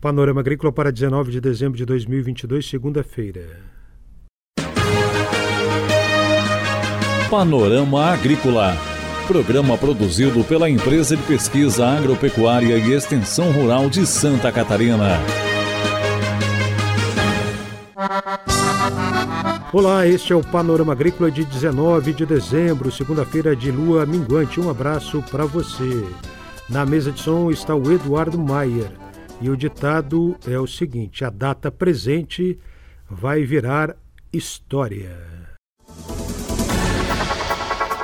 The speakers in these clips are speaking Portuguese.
Panorama Agrícola para 19 de dezembro de 2022, segunda-feira. Panorama Agrícola. Programa produzido pela Empresa de Pesquisa Agropecuária e Extensão Rural de Santa Catarina. Olá, este é o Panorama Agrícola de 19 de dezembro, segunda-feira de lua minguante. Um abraço para você. Na mesa de som está o Eduardo Maier e o ditado é o seguinte: a data presente vai virar história.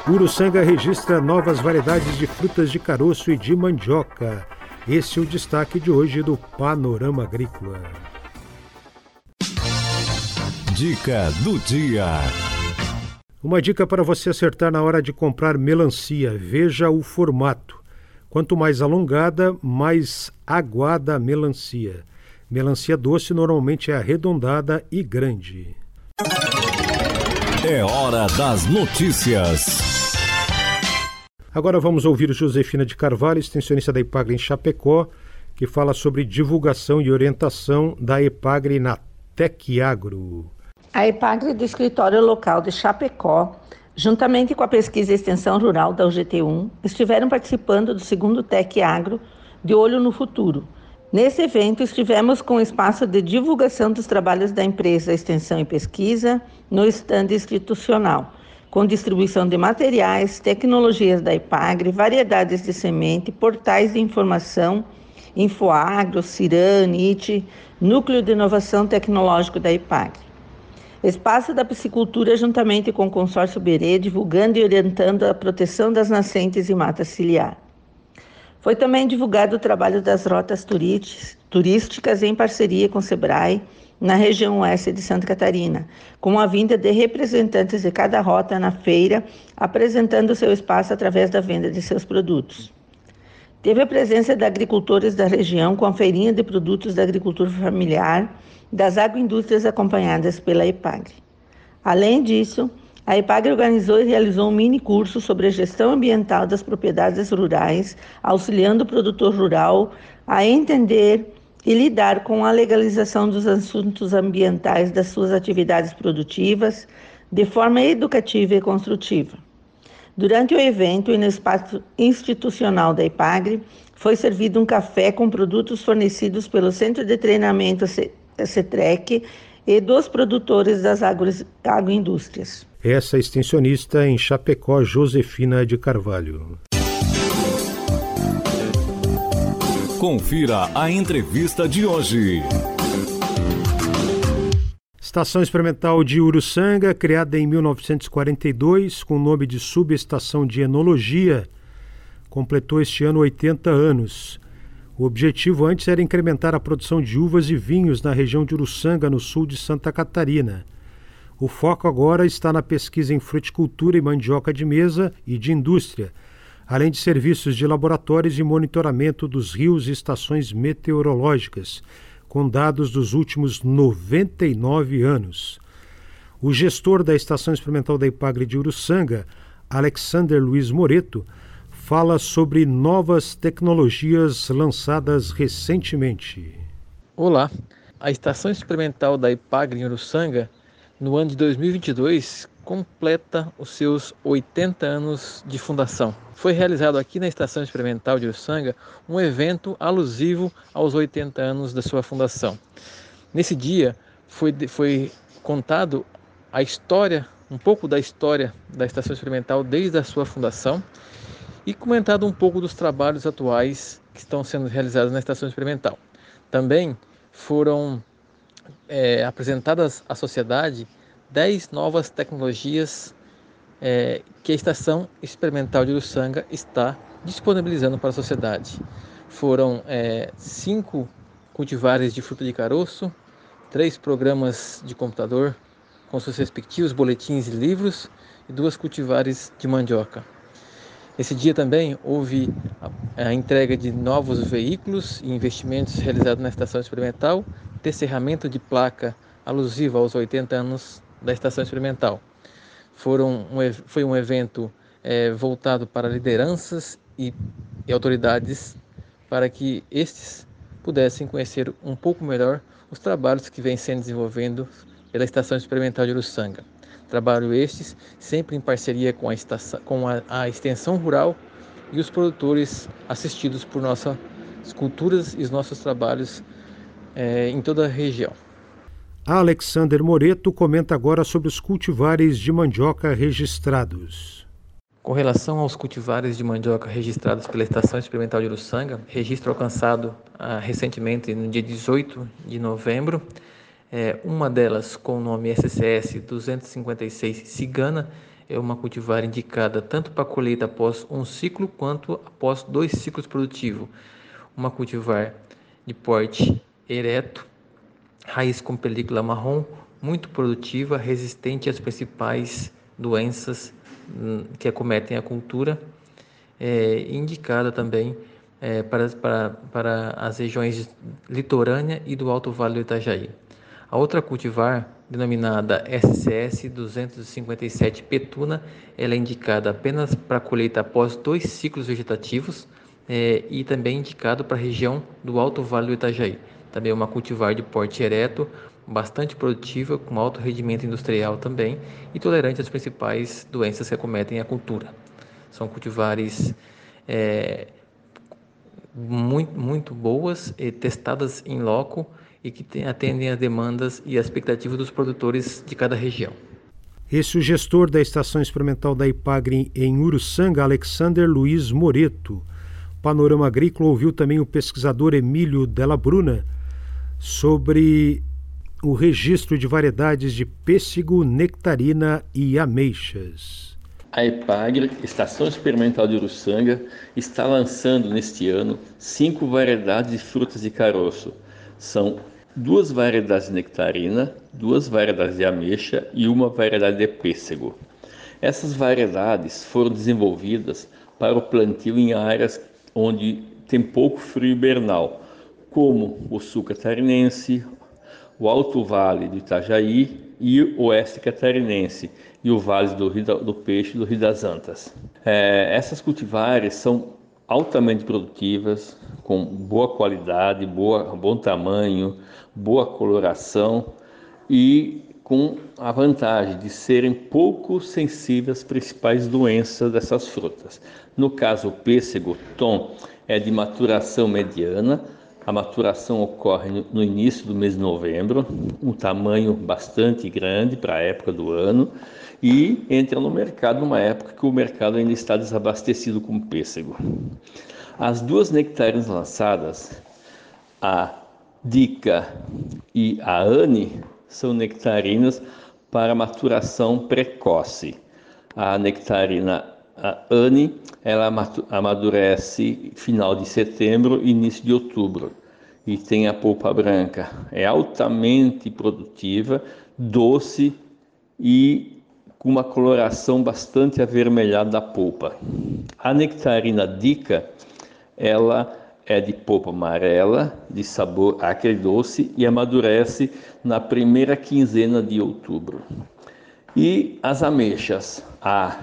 Uruçanga registra novas variedades de frutas de caroço e de mandioca. Esse é o destaque de hoje do Panorama Agrícola. Dica do dia. Uma dica para você acertar na hora de comprar melancia. Veja o formato. Quanto mais alongada, mais aguada a melancia. Melancia doce normalmente é arredondada e grande. É hora das notícias. Agora vamos ouvir Josefina de Carvalho, extensionista da Ipagre em Chapecó, que fala sobre divulgação e orientação da Epagre na Tecagro. A Epagre do Escritório Local de Chapecó, juntamente com a Pesquisa e Extensão Rural da UGT1, estiveram participando do segundo Tec Agro de Olho no Futuro, Nesse evento, estivemos com o espaço de divulgação dos trabalhos da empresa Extensão e Pesquisa no estande institucional, com distribuição de materiais, tecnologias da IPAGRE, variedades de semente, portais de informação, Infoagro, Ciran, IT, Núcleo de Inovação Tecnológico da IPAGRE. Espaço da Piscicultura, juntamente com o Consórcio Berê, divulgando e orientando a proteção das nascentes e mata ciliar. Foi também divulgado o trabalho das rotas turísticas em parceria com o SEBRAE na região oeste de Santa Catarina, com a vinda de representantes de cada rota na feira, apresentando seu espaço através da venda de seus produtos. Teve a presença de agricultores da região com a feirinha de produtos da agricultura familiar, das agroindústrias acompanhadas pela EPAGRE. Além disso, a EPAG organizou e realizou um mini curso sobre a gestão ambiental das propriedades rurais, auxiliando o produtor rural a entender e lidar com a legalização dos assuntos ambientais das suas atividades produtivas de forma educativa e construtiva. Durante o evento e no espaço institucional da IPAGRE, foi servido um café com produtos fornecidos pelo Centro de Treinamento CETREC e dos produtores das agroindústrias. Essa extensionista em Chapecó, Josefina de Carvalho. Confira a entrevista de hoje. Estação Experimental de Uruçanga, criada em 1942 com o nome de Subestação de Enologia, completou este ano 80 anos. O objetivo antes era incrementar a produção de uvas e vinhos na região de Uruçanga, no sul de Santa Catarina. O foco agora está na pesquisa em fruticultura e mandioca de mesa e de indústria, além de serviços de laboratórios e monitoramento dos rios e estações meteorológicas, com dados dos últimos 99 anos. O gestor da Estação Experimental da Ipagre de Uruçanga, Alexander Luiz Moreto, fala sobre novas tecnologias lançadas recentemente. Olá, a Estação Experimental da Ipagre em Uruçanga no ano de 2022, completa os seus 80 anos de fundação. Foi realizado aqui na Estação Experimental de Uruçanga um evento alusivo aos 80 anos da sua fundação. Nesse dia foi, foi contado a história, um pouco da história da Estação Experimental desde a sua fundação e comentado um pouco dos trabalhos atuais que estão sendo realizados na Estação Experimental. Também foram é, apresentadas à sociedade 10 novas tecnologias é, que a Estação Experimental de Uruçanga está disponibilizando para a sociedade. Foram é, cinco cultivares de fruta de caroço, três programas de computador com seus respectivos boletins e livros e duas cultivares de mandioca. Esse dia também houve a, a entrega de novos veículos e investimentos realizados na estação experimental descerramento de placa alusiva aos 80 anos da estação experimental. Foram um, foi um evento é, voltado para lideranças e, e autoridades para que estes pudessem conhecer um pouco melhor os trabalhos que vêm sendo desenvolvidos pela Estação Experimental de Uruçanga. Trabalho estes sempre em parceria com a, estação, com a, a extensão rural e os produtores assistidos por nossas culturas e os nossos trabalhos é, em toda a região. Alexander Moreto comenta agora sobre os cultivares de mandioca registrados. Com relação aos cultivares de mandioca registrados pela Estação Experimental de Uruçanga, registro alcançado ah, recentemente no dia 18 de novembro, é, uma delas com o nome SCS 256 Cigana é uma cultivar indicada tanto para colheita após um ciclo quanto após dois ciclos produtivos. Uma cultivar de porte ereto, raiz com película marrom, muito produtiva, resistente às principais doenças hum, que acometem a cultura, é, indicada também é, para, para, para as regiões litorânea e do Alto Vale do Itajaí. A outra cultivar, denominada SCS 257 Petuna, ela é indicada apenas para colheita após dois ciclos vegetativos é, e também indicado para a região do Alto Vale do Itajaí. Também é uma cultivar de porte ereto, bastante produtiva, com alto rendimento industrial também e tolerante às principais doenças que acometem a cultura. São cultivares é, muito, muito boas, e testadas em loco e que atendem às demandas e expectativas dos produtores de cada região. Esse é o gestor da Estação Experimental da Ipagre em Uruçanga, Alexander Luiz Moreto. Panorama Agrícola ouviu também o pesquisador Emílio Della Bruna sobre o registro de variedades de pêssego, nectarina e ameixas. A EPAGRE, Estação Experimental de Uruçanga, está lançando neste ano cinco variedades de frutas de caroço. São duas variedades de nectarina, duas variedades de ameixa e uma variedade de pêssego. Essas variedades foram desenvolvidas para o plantio em áreas onde tem pouco frio hibernal, como o sul catarinense, o Alto Vale do Itajaí e o Oeste Catarinense e o Vale do, Rio do Peixe e do Rio das Antas. É, essas cultivares são altamente produtivas, com boa qualidade, boa, bom tamanho, boa coloração e com a vantagem de serem pouco sensíveis às principais doenças dessas frutas. No caso, o pêssego tom é de maturação mediana, a maturação ocorre no início do mês de novembro, um tamanho bastante grande para a época do ano, e entra no mercado numa época que o mercado ainda está desabastecido com pêssego. As duas nectarinas lançadas, a Dica e a Anne, são nectarinas para maturação precoce. A nectarina a Anne, ela amadurece final de setembro início de outubro e tem a polpa branca. É altamente produtiva, doce e com uma coloração bastante avermelhada da polpa. A nectarina dica, ela é de polpa amarela, de sabor doce e amadurece na primeira quinzena de outubro. E as ameixas, a,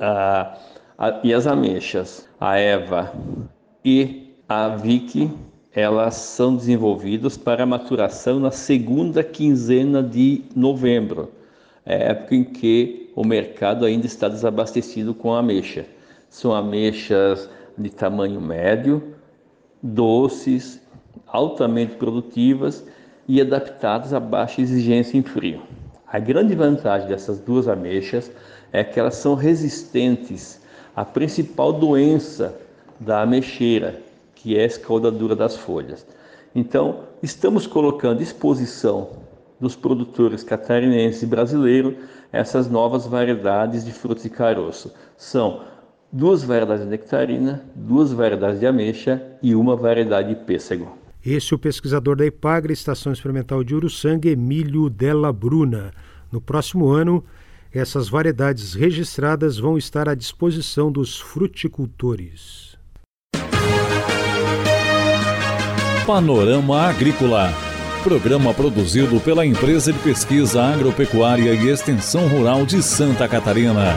a, a, e as ameixas, a Eva e a Vicky, elas são desenvolvidas para maturação na segunda quinzena de novembro, época em que o mercado ainda está desabastecido com ameixa. São ameixas de tamanho médio, doces, altamente produtivas e adaptadas a baixa exigência em frio. A grande vantagem dessas duas ameixas é que elas são resistentes à principal doença da ameixeira, que é a escaldadura das folhas. Então, estamos colocando à disposição dos produtores catarinenses e brasileiros essas novas variedades de frutos de caroço. São duas variedades de nectarina, duas variedades de ameixa e uma variedade de pêssego. Esse é o pesquisador da IPAGRE, Estação Experimental de Uruçanga, Emílio Della Bruna. No próximo ano, essas variedades registradas vão estar à disposição dos fruticultores. Panorama Agrícola. Programa produzido pela Empresa de Pesquisa Agropecuária e Extensão Rural de Santa Catarina.